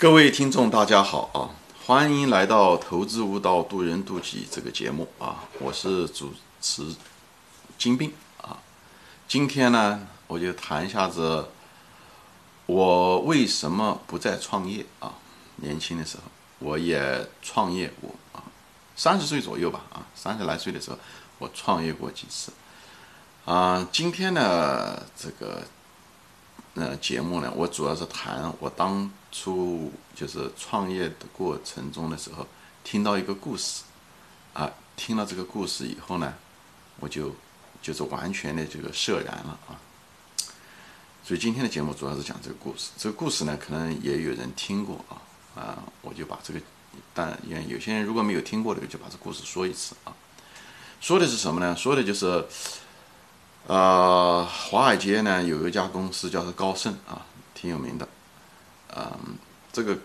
各位听众，大家好啊！欢迎来到《投资悟道，渡人渡己》这个节目啊！我是主持金兵啊。今天呢，我就谈一下子，我为什么不再创业啊？年轻的时候，我也创业过啊，三十岁左右吧啊，三十来岁的时候，我创业过几次啊。今天呢，这个。呃，节目呢，我主要是谈我当初就是创业的过程中的时候，听到一个故事，啊，听了这个故事以后呢，我就就是完全的这个释然了啊。所以今天的节目主要是讲这个故事。这个故事呢，可能也有人听过啊，啊，我就把这个，但因为有些人如果没有听过的，就把这故事说一次啊。说的是什么呢？说的就是。呃，华尔街呢有一家公司叫做高盛啊，挺有名的。嗯，这个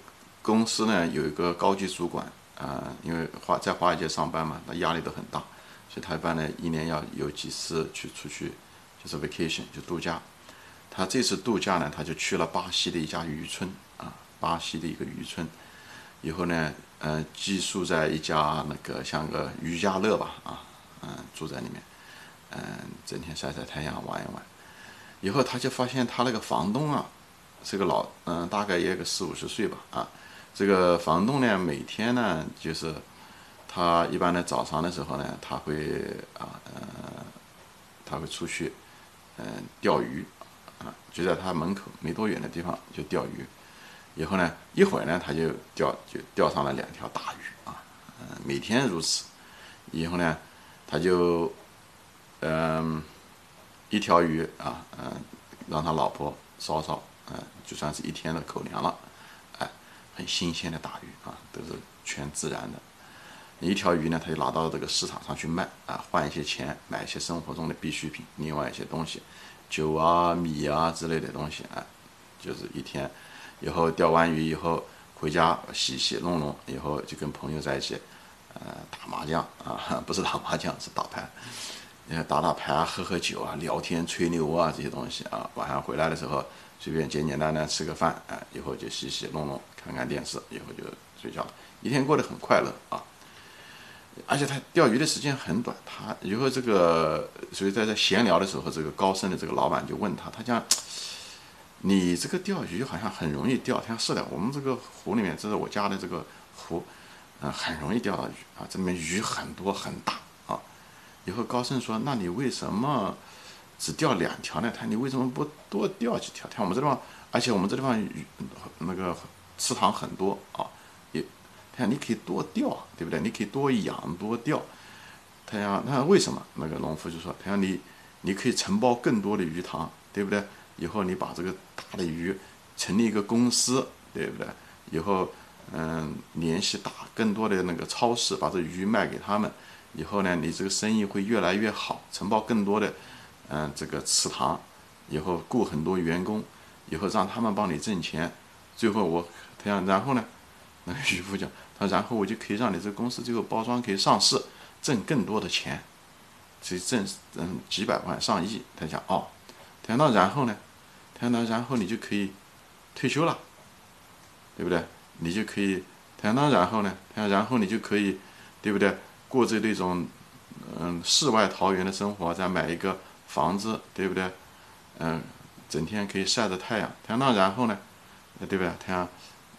公司呢有一个高级主管啊，因为华在华尔街上班嘛，那压力都很大，所以他一般呢一年要有几次去出去，就是 vacation 就度假。他这次度假呢，他就去了巴西的一家渔村啊，巴西的一个渔村，以后呢，呃，寄宿在一家那个像个渔家乐吧啊，嗯，住在里面。嗯，整天晒晒太阳玩一玩，以后他就发现他那个房东啊，是个老嗯，大概也有个四五十岁吧啊。这个房东呢，每天呢就是他一般的早上的时候呢，他会啊呃，他会出去嗯钓鱼啊，就在他门口没多远的地方就钓鱼。以后呢，一会儿呢他就钓就钓上了两条大鱼啊，嗯，每天如此。以后呢，他就。嗯，一条鱼啊，嗯，让他老婆烧烧，嗯，就算是一天的口粮了，哎，很新鲜的大鱼啊，都是全自然的。一条鱼呢，他就拿到这个市场上去卖啊，换一些钱，买一些生活中的必需品，另外一些东西，酒啊、米啊之类的东西，哎，就是一天以后钓完鱼以后回家洗洗弄弄，以后就跟朋友在一起，呃，打麻将啊，不是打麻将，是打牌。你看打打牌啊，喝喝酒啊，聊天吹牛啊，这些东西啊，晚上回来的时候随便简简单单吃个饭，哎，以后就洗洗弄弄，看看电视，以后就睡觉了，一天过得很快乐啊。而且他钓鱼的时间很短，他以后这个，所以在这闲聊的时候，这个高盛的这个老板就问他，他讲，你这个钓鱼好像很容易钓，他说是的，我们这个湖里面，这是我家的这个湖，嗯，很容易钓到鱼啊，这里面鱼很多很大。以后高盛说：“那你为什么只钓两条呢？他你为什么不多钓几条？看我们这地方，而且我们这地方鱼那个池塘很多啊，也，他你可以多钓，对不对？你可以多养多钓。他讲那为什么？那个农夫就说：他讲你你可以承包更多的鱼塘，对不对？以后你把这个大的鱼成立一个公司，对不对？以后嗯，联系大更多的那个超市，把这鱼卖给他们。”以后呢，你这个生意会越来越好，承包更多的，嗯，这个祠堂，以后雇很多员工，以后让他们帮你挣钱，最后我他讲，然后呢，那个渔夫讲，他然后我就可以让你这个公司最后包装可以上市，挣更多的钱，以挣嗯几百万上亿。他讲哦，谈到然后呢，谈到然后你就可以退休了，对不对？你就可以谈到然后呢，谈然后你就可以，对不对？过着那种，嗯，世外桃源的生活，再买一个房子，对不对？嗯，整天可以晒着太阳。他那然后呢，对不对？太阳，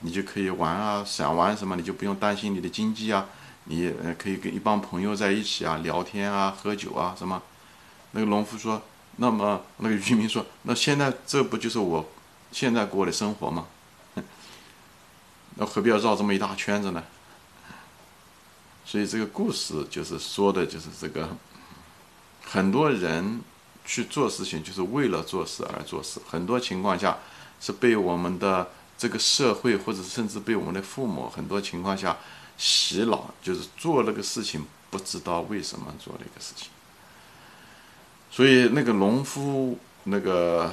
你就可以玩啊，想玩什么你就不用担心你的经济啊。你可以跟一帮朋友在一起啊，聊天啊，喝酒啊，什么？那个农夫说，那么那个渔民说，那现在这不就是我现在过的生活吗？那何必要绕这么一大圈子呢？所以这个故事就是说的，就是这个很多人去做事情，就是为了做事而做事。很多情况下是被我们的这个社会，或者甚至被我们的父母，很多情况下洗脑，就是做那个事情不知道为什么做那个事情。所以那个农夫，那个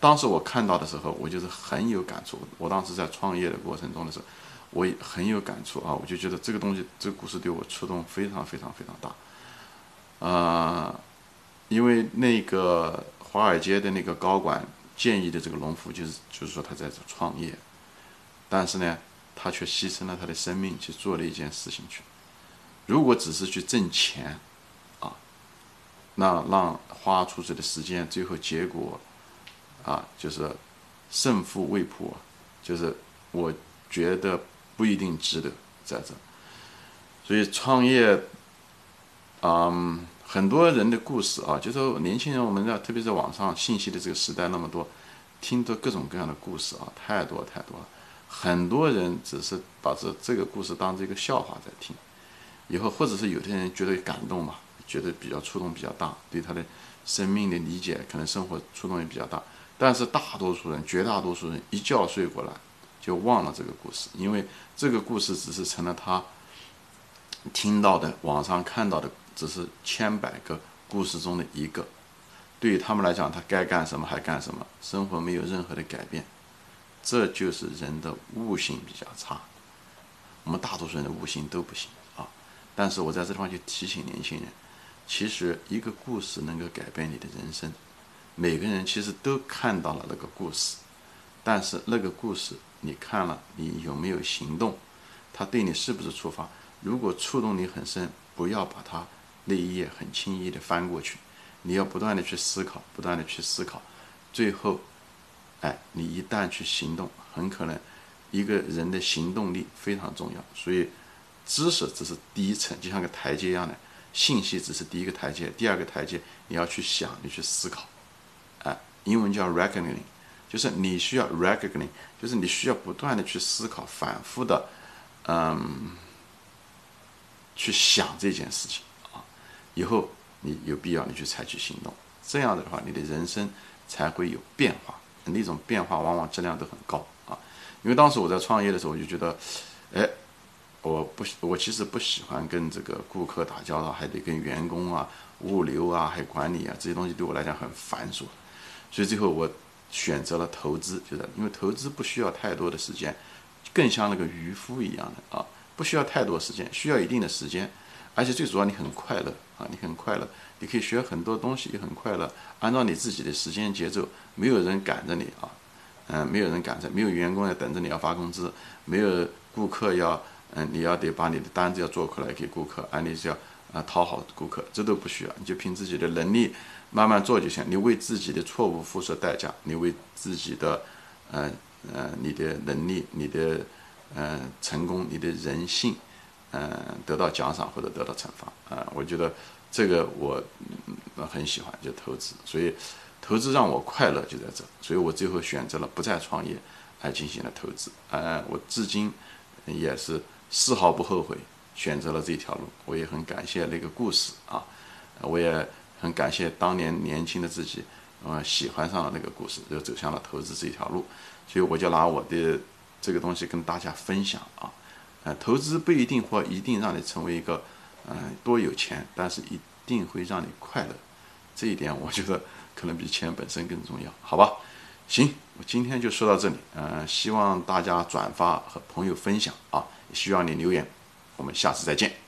当时我看到的时候，我就是很有感触。我当时在创业的过程中的时候。我也很有感触啊！我就觉得这个东西，这个故事对我触动非常非常非常大，啊，因为那个华尔街的那个高管建议的这个农夫，就是就是说他在这创业，但是呢，他却牺牲了他的生命去做了一件事情去。如果只是去挣钱，啊，那让花出去的时间，最后结果，啊，就是胜负未卜，就是我觉得不一定值得在这。所以创业，嗯，很多人的故事啊，就是年轻人，我们在特别是网上信息的这个时代那么多，听到各种各样的故事啊，太多太多了。很多人只是把这这个故事当这个笑话在听。以后，或者是有的人觉得感动嘛，觉得比较触动比较大，对他的生命的理解，可能生活触动也比较大。但是大多数人，绝大多数人一觉睡过来就忘了这个故事，因为这个故事只是成了他听到的、网上看到的，只是千百个故事中的一个。对于他们来讲，他该干什么还干什么，生活没有任何的改变。这就是人的悟性比较差。我们大多数人的悟性都不行啊。但是我在这地方就提醒年轻人，其实一个故事能够改变你的人生。每个人其实都看到了那个故事，但是那个故事你看了，你有没有行动？他对你是不是触发？如果触动你很深，不要把它那一页很轻易的翻过去，你要不断的去思考，不断的去思考，最后，哎，你一旦去行动，很可能一个人的行动力非常重要，所以。知识只是第一层，就像个台阶一样的，信息只是第一个台阶，第二个台阶你要去想，你去思考，啊，英文叫 reckoning，就是你需要 reckoning，就是你需要不断的去思考，反复的，嗯，去想这件事情啊，以后你有必要你去采取行动，这样的话你的人生才会有变化，那种变化往往质量都很高啊，因为当时我在创业的时候，我就觉得，哎。我不，我其实不喜欢跟这个顾客打交道，还得跟员工啊、物流啊、还有管理啊这些东西对我来讲很繁琐，所以最后我选择了投资，就是因为投资不需要太多的时间，更像那个渔夫一样的啊，不需要太多时间，需要一定的时间，而且最主要你很快乐啊，你很快乐，你可以学很多东西，也很快乐，按照你自己的时间节奏，没有人赶着你啊，嗯，没有人赶着，没有员工要等着你要发工资，没有顾客要。嗯，你要得把你的单子要做出来给顾客，啊，你是要啊讨好顾客，这都不需要，你就凭自己的能力慢慢做就行。你为自己的错误付出代价，你为自己的，呃呃，你的能力、你的呃成功、你的人性，嗯，得到奖赏或者得到惩罚啊。我觉得这个我很喜欢，就投资，所以投资让我快乐就在这，所以我最后选择了不再创业，来进行了投资。呃，我至今也是。丝毫不后悔选择了这条路，我也很感谢那个故事啊，我也很感谢当年年轻的自己，呃，喜欢上了那个故事，就走向了投资这条路，所以我就拿我的这个东西跟大家分享啊，呃，投资不一定或一定让你成为一个，嗯，多有钱，但是一定会让你快乐，这一点我觉得可能比钱本身更重要，好吧？行，我今天就说到这里，嗯，希望大家转发和朋友分享啊。需要你留言，我们下次再见。